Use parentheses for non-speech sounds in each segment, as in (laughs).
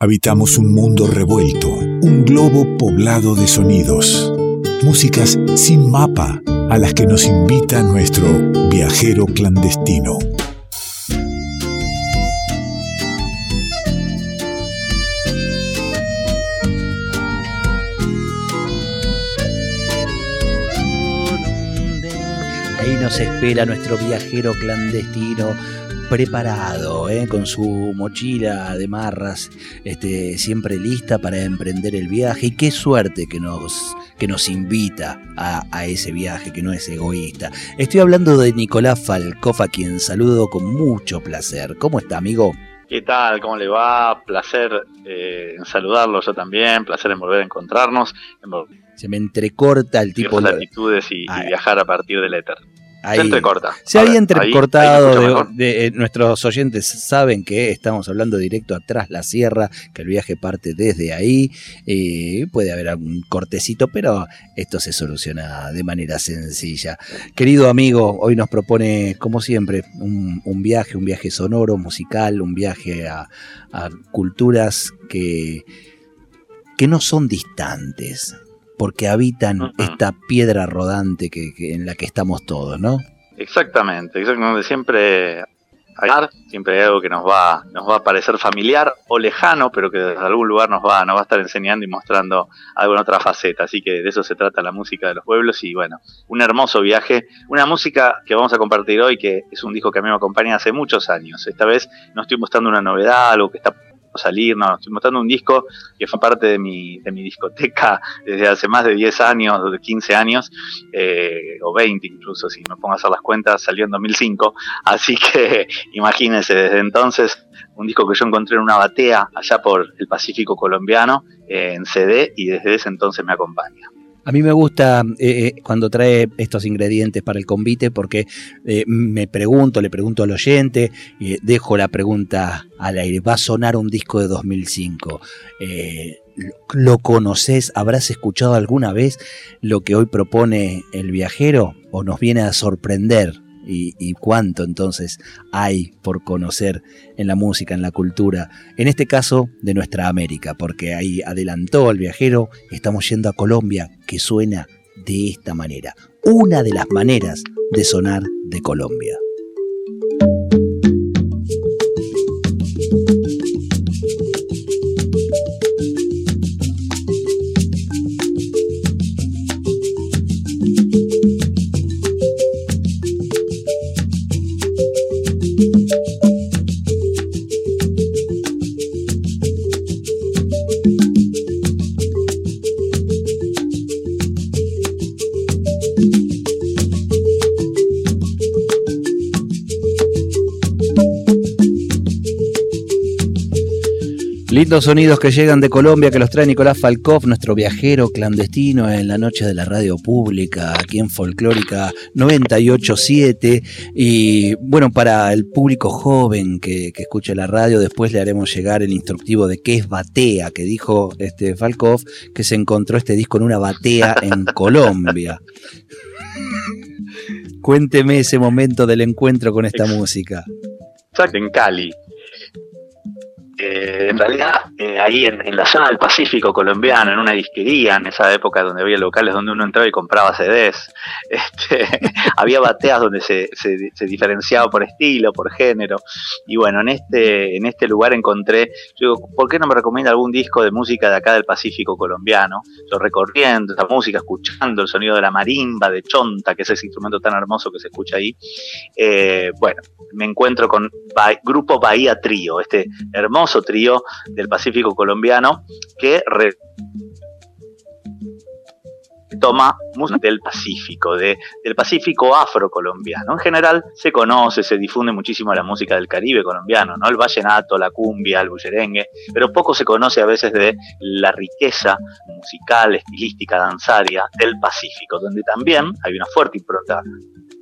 Habitamos un mundo revuelto, un globo poblado de sonidos, músicas sin mapa a las que nos invita nuestro viajero clandestino. Ahí nos espera nuestro viajero clandestino preparado, ¿eh? con su mochila de marras, este, siempre lista para emprender el viaje. Y qué suerte que nos, que nos invita a, a, ese viaje, que no es egoísta. Estoy hablando de Nicolás Falcoff, a quien saludo con mucho placer. ¿Cómo está, amigo? ¿Qué tal? ¿Cómo le va? Placer eh, en saludarlo yo también, placer en volver a encontrarnos. Se me entrecorta el tipo de actitudes y, y viajar a partir del éter. Ahí. Se entrecorta. Se había entrecortado. de, eh, nuestros oyentes saben que estamos hablando directo atrás la sierra, que el viaje parte desde ahí. Eh, puede haber algún cortecito, pero esto se soluciona de manera sencilla. Querido amigo, hoy nos propone, como siempre, un, un viaje, un viaje sonoro, musical, un viaje a, a culturas que, que no son distantes porque habitan uh -huh. esta piedra rodante que, que, en la que estamos todos, ¿no? Exactamente, exactamente. Siempre hay, siempre hay algo que nos va, nos va a parecer familiar o lejano, pero que desde algún lugar nos va, nos va a estar enseñando y mostrando algo en otra faceta. Así que de eso se trata la música de los pueblos y bueno, un hermoso viaje, una música que vamos a compartir hoy, que es un disco que a mí me acompaña hace muchos años. Esta vez no estoy mostrando una novedad, algo que está salir, no, estoy mostrando un disco que fue parte de mi, de mi discoteca (laughs) desde hace más de 10 años, de 15 años, eh, o 20 incluso, si me pongo a hacer las cuentas, salió en 2005, así (laughs) que imagínense, desde entonces, un disco que yo encontré en una batea allá por el Pacífico colombiano, eh, en CD, y desde ese entonces me acompaña. A mí me gusta eh, eh, cuando trae estos ingredientes para el convite porque eh, me pregunto, le pregunto al oyente, dejo la pregunta al aire. ¿Va a sonar un disco de 2005? Eh, ¿Lo conoces? ¿Habrás escuchado alguna vez lo que hoy propone el viajero? ¿O nos viene a sorprender? Y, cuánto entonces hay por conocer en la música, en la cultura, en este caso de nuestra América, porque ahí adelantó el viajero, estamos yendo a Colombia, que suena de esta manera, una de las maneras de sonar de Colombia. Lindos sonidos que llegan de Colombia, que los trae Nicolás Falcoff, nuestro viajero clandestino en la noche de la radio pública, aquí en Folclórica 987. Y bueno, para el público joven que, que escucha la radio, después le haremos llegar el instructivo de qué es batea, que dijo este que se encontró este disco en una batea en (laughs) Colombia. Cuénteme ese momento del encuentro con esta música. En Cali, eh, en realidad eh, ahí en, la zona del Pacífico colombiano, en una disquería, en esa época donde había locales donde uno entraba y compraba CDs, (laughs) este, (laughs) había bateas donde se, diferenciaba por estilo, por género, y bueno, en este, en este lugar encontré, yo digo, ¿por qué no me recomienda algún disco de música de acá del Pacífico colombiano? Yo recorriendo esa música, escuchando el sonido de la marimba, de chonta, que es ese instrumento tan hermoso que se escucha ahí, eh, bueno, me encuentro con ba Grupo Bahía Trío, este hermoso trío del Pacífico colombiano que toma música del Pacífico, de, del Pacífico afrocolombiano. En general se conoce, se difunde muchísimo la música del Caribe colombiano, ¿no? El vallenato, la cumbia, el bullerengue, pero poco se conoce a veces de la riqueza musical, estilística, danzaria del Pacífico, donde también hay una fuerte impronta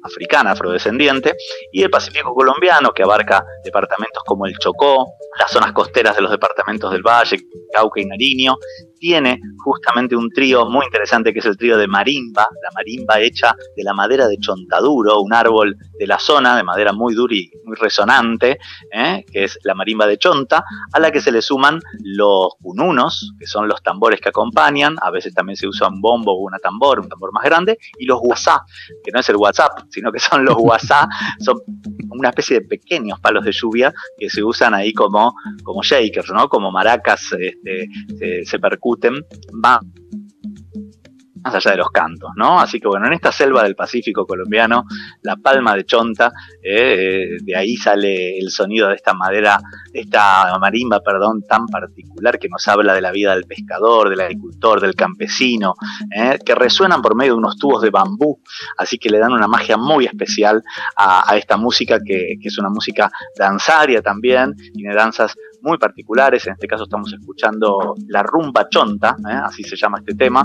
africana, afrodescendiente, y el Pacífico colombiano, que abarca departamentos como el Chocó, las zonas costeras de los departamentos del Valle, Cauca y Nariño, tiene justamente un trío muy interesante que es el trío de marimba, la marimba hecha de la madera de chontaduro, un árbol de la zona de madera muy dura y muy resonante, ¿eh? que es la marimba de chonta, a la que se le suman los cununos, que son los tambores que acompañan, a veces también se usa un bombo o una tambor, un tambor más grande, y los guasá, que no es el WhatsApp, sino que son los guasá, (laughs) son una especie de pequeños palos de lluvia que se usan ahí como, como shakers, ¿no? Como maracas este, se, se percuten. Va más allá de los cantos, ¿no? Así que bueno, en esta selva del Pacífico colombiano, la palma de Chonta, eh, de ahí sale el sonido de esta madera, de esta marimba, perdón, tan particular que nos habla de la vida del pescador, del agricultor, del campesino, eh, que resuenan por medio de unos tubos de bambú, así que le dan una magia muy especial a, esta música que, es una música danzaria también, tiene danzas muy particulares, en este caso estamos escuchando la rumba chonta, eh, así se llama este tema,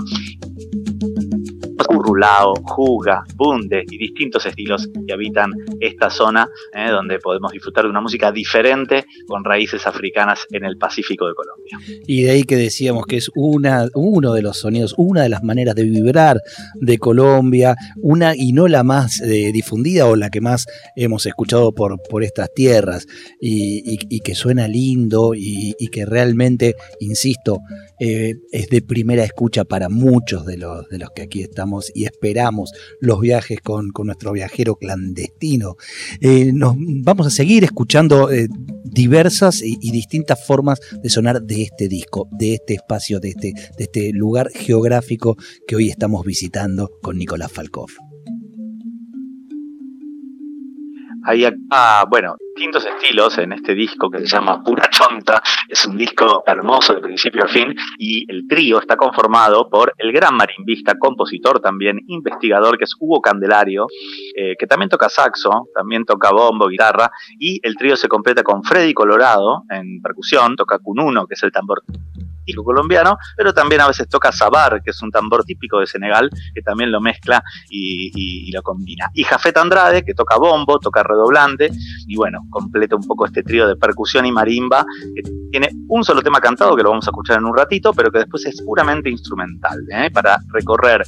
currulao, juga, bunde y distintos estilos que habitan esta zona eh, donde podemos disfrutar de una música diferente con raíces africanas en el Pacífico de Colombia. Y de ahí que decíamos que es una, uno de los sonidos, una de las maneras de vibrar de Colombia, una y no la más eh, difundida o la que más hemos escuchado por, por estas tierras y, que suena lindo y, que realmente, insisto, eh, es de primera escucha para muchos de los, de los que aquí estamos y esperamos los viajes con, nuestro viajero clandestino. Eh, nos vamos a seguir escuchando eh, diversas y, distintas formas de sonar de este disco, de este espacio, de este, de este lugar geográfico que hoy estamos visitando con Nicolás Falkov. Hay acá, bueno, distintos estilos en este disco que se llama Pura Chonta. Es un disco hermoso de principio a fin y el trío está conformado por el gran marimbista, compositor también, investigador, que es Hugo Candelario, eh, que también toca saxo, también toca bombo, guitarra, y el trío se completa con Freddy Colorado en percusión, toca cununo, que es el tambor típico colombiano, pero también a veces toca sabar, que es un tambor típico de Senegal, que también lo mezcla y, lo combina. Y Jafet Andrade, que toca bombo, toca redoblante, y bueno, completa un poco este trío de percusión y marimba, que tiene un solo tema cantado, que lo vamos a escuchar en un ratito, pero que después es puramente instrumental, ¿eh? para recorrer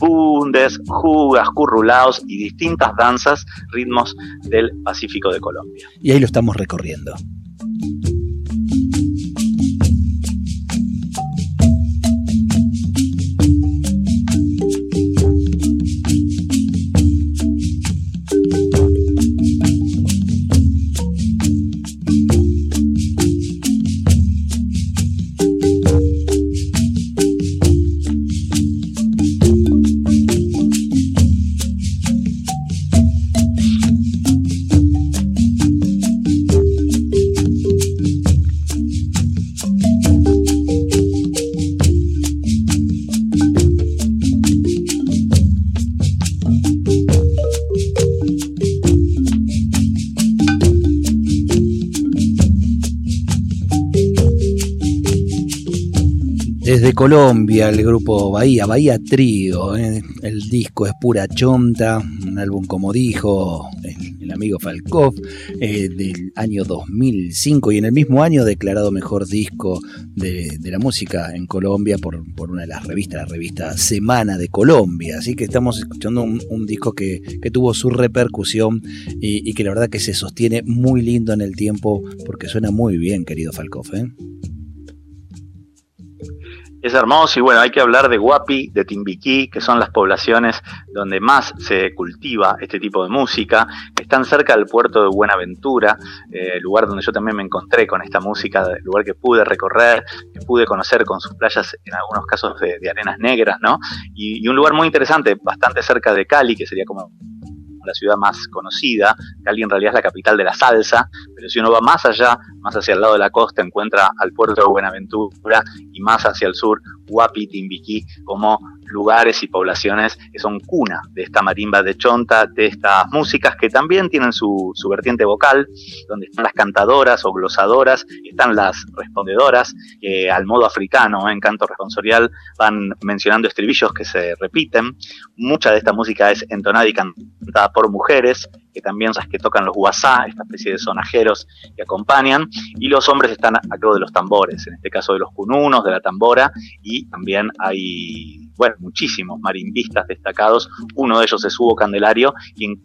bundes, jugas, currulaos y distintas danzas, ritmos del Pacífico de Colombia. Y ahí lo estamos recorriendo. Colombia, el grupo Bahía, Bahía Trío, ¿eh? el disco es pura chonta, un álbum como dijo el, amigo Falkov, eh, del año 2005 y en el mismo año declarado mejor disco de, la música en Colombia por, una de las revistas, la revista Semana de Colombia, así que estamos escuchando un, disco que, tuvo su repercusión y, que la verdad que se sostiene muy lindo en el tiempo porque suena muy bien, querido Falkov. ¿eh? Es hermoso y bueno, hay que hablar de Guapi, de Timbiquí, que son las poblaciones donde más se cultiva este tipo de música. Están cerca del puerto de Buenaventura, eh, lugar donde yo también me encontré con esta música, lugar que pude recorrer, que pude conocer con sus playas, en algunos casos de, arenas negras, ¿no? y un lugar muy interesante, bastante cerca de Cali, que sería como la ciudad más conocida, Cali en realidad es la capital de la salsa, pero si uno va más allá, más hacia el lado de la costa, encuentra al puerto de Buenaventura y más hacia el sur, Huapi, Timbiquí, como lugares y poblaciones que son cuna de esta marimba de chonta, de estas músicas que también tienen su, vertiente vocal, donde están las cantadoras o glosadoras, están las respondedoras, al modo africano, en canto responsorial, van mencionando estribillos que se repiten. Mucha de esta música es entonada y cantada por mujeres, que también las que tocan los guasá, esta especie de sonajeros que acompañan, y los hombres están a cargo de los tambores, en este caso de los cununos, de la tambora, y también hay, bueno, muchísimos marimbistas destacados, uno de ellos es Hugo Candelario, quien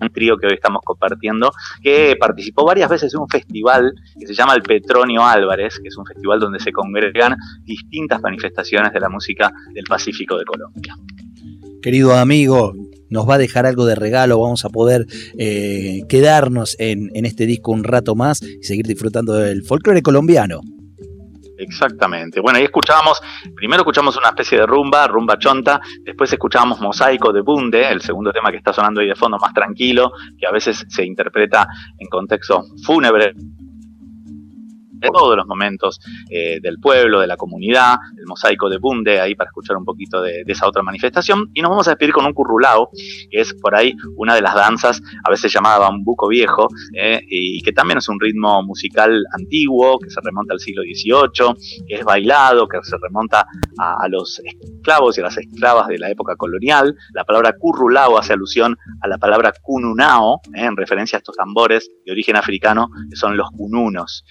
un trío que hoy estamos compartiendo, que participó varias veces en un festival que se llama el Petronio Álvarez, que es un festival donde se congregan distintas manifestaciones de la música del Pacífico de Colombia. Querido amigo, nos va a dejar algo de regalo, vamos a poder eh, quedarnos en, este disco un rato más y seguir disfrutando del folclore colombiano. Exactamente. Bueno, ahí escuchábamos, primero escuchamos una especie de rumba, rumba chonta, después escuchábamos Mosaico de Bunde, el segundo tema que está sonando ahí de fondo, más tranquilo, que a veces se interpreta en contexto fúnebre de todos los momentos eh, del pueblo, de la comunidad, el mosaico de Bunde, ahí para escuchar un poquito de, esa otra manifestación. Y nos vamos a despedir con un currulao, que es por ahí una de las danzas, a veces llamada bambuco viejo, eh, y que también es un ritmo musical antiguo, que se remonta al siglo XVIII, que es bailado, que se remonta a, los esclavos y a las esclavas de la época colonial. La palabra currulao hace alusión a la palabra cununao, eh, en referencia a estos tambores de origen africano, que son los cununos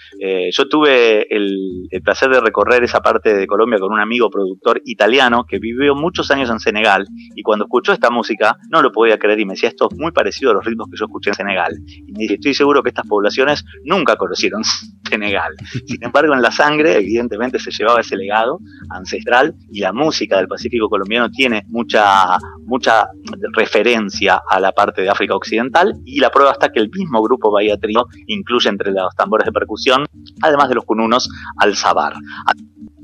yo tuve el, placer de recorrer esa parte de Colombia con un amigo productor italiano que vivió muchos años en Senegal y cuando escuchó esta música no lo podía creer y me decía esto es muy parecido a los ritmos que yo escuché en Senegal. Y me dice, estoy seguro que estas poblaciones nunca conocieron (laughs) Senegal. Sin embargo, en la sangre evidentemente se llevaba ese legado ancestral y la música del Pacífico colombiano tiene mucha, mucha referencia a la parte de África Occidental y la prueba está que el mismo grupo Bahía Trio incluye entre los tambores de percusión además de los cununos, al sabar.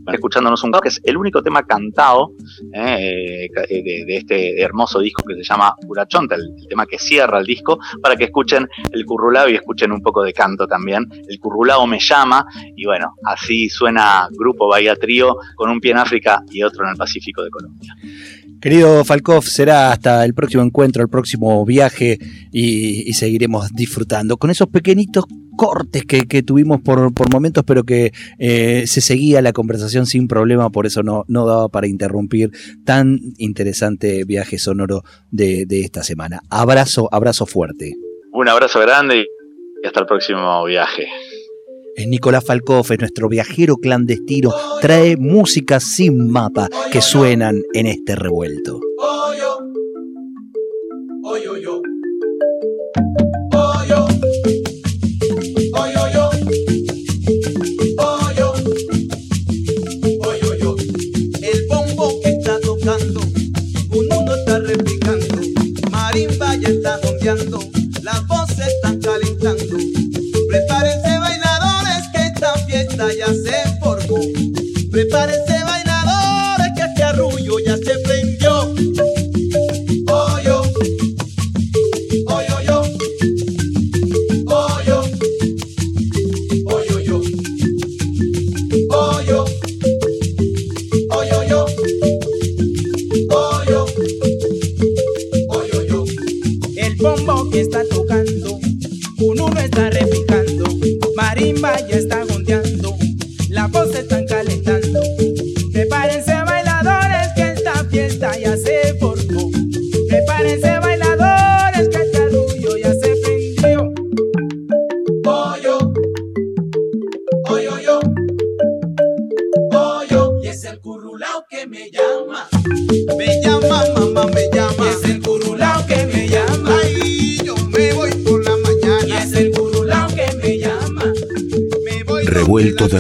Escuchándonos un que es el único tema cantado eh, de, este hermoso disco que se llama Urachonta, el, tema que cierra el disco, para que escuchen el currulao y escuchen un poco de canto también. El currulao me llama, y bueno, así suena Grupo Bahía Trío, con un pie en África y otro en el Pacífico de Colombia. Querido Falkov, será hasta el próximo encuentro, el próximo viaje y, seguiremos disfrutando con esos pequeñitos cortes que, tuvimos por, momentos, pero que eh, se seguía la conversación sin problema, por eso no, no daba para interrumpir tan interesante viaje sonoro de, de esta semana. Abrazo, abrazo fuerte. Un abrazo grande y hasta el próximo viaje. Es Nicolás Falcoff, es nuestro viajero clandestino, trae música sin mapa que suenan en este revuelto. Ya